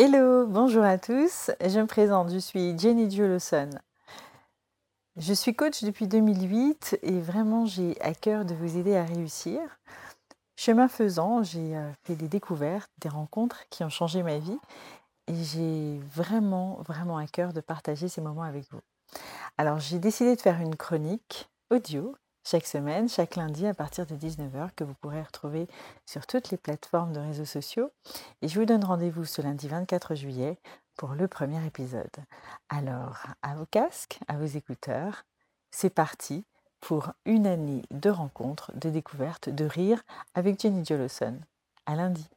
Hello, bonjour à tous. Je me présente, je suis Jenny Lawson. Je suis coach depuis 2008 et vraiment j'ai à cœur de vous aider à réussir. Chemin faisant, j'ai euh, fait des découvertes, des rencontres qui ont changé ma vie et j'ai vraiment, vraiment à cœur de partager ces moments avec vous. Alors j'ai décidé de faire une chronique audio chaque semaine, chaque lundi à partir de 19h que vous pourrez retrouver sur toutes les plateformes de réseaux sociaux. Et je vous donne rendez-vous ce lundi 24 juillet pour le premier épisode. Alors, à vos casques, à vos écouteurs, c'est parti pour une année de rencontres, de découvertes, de rires avec Jenny Jolosson. À lundi.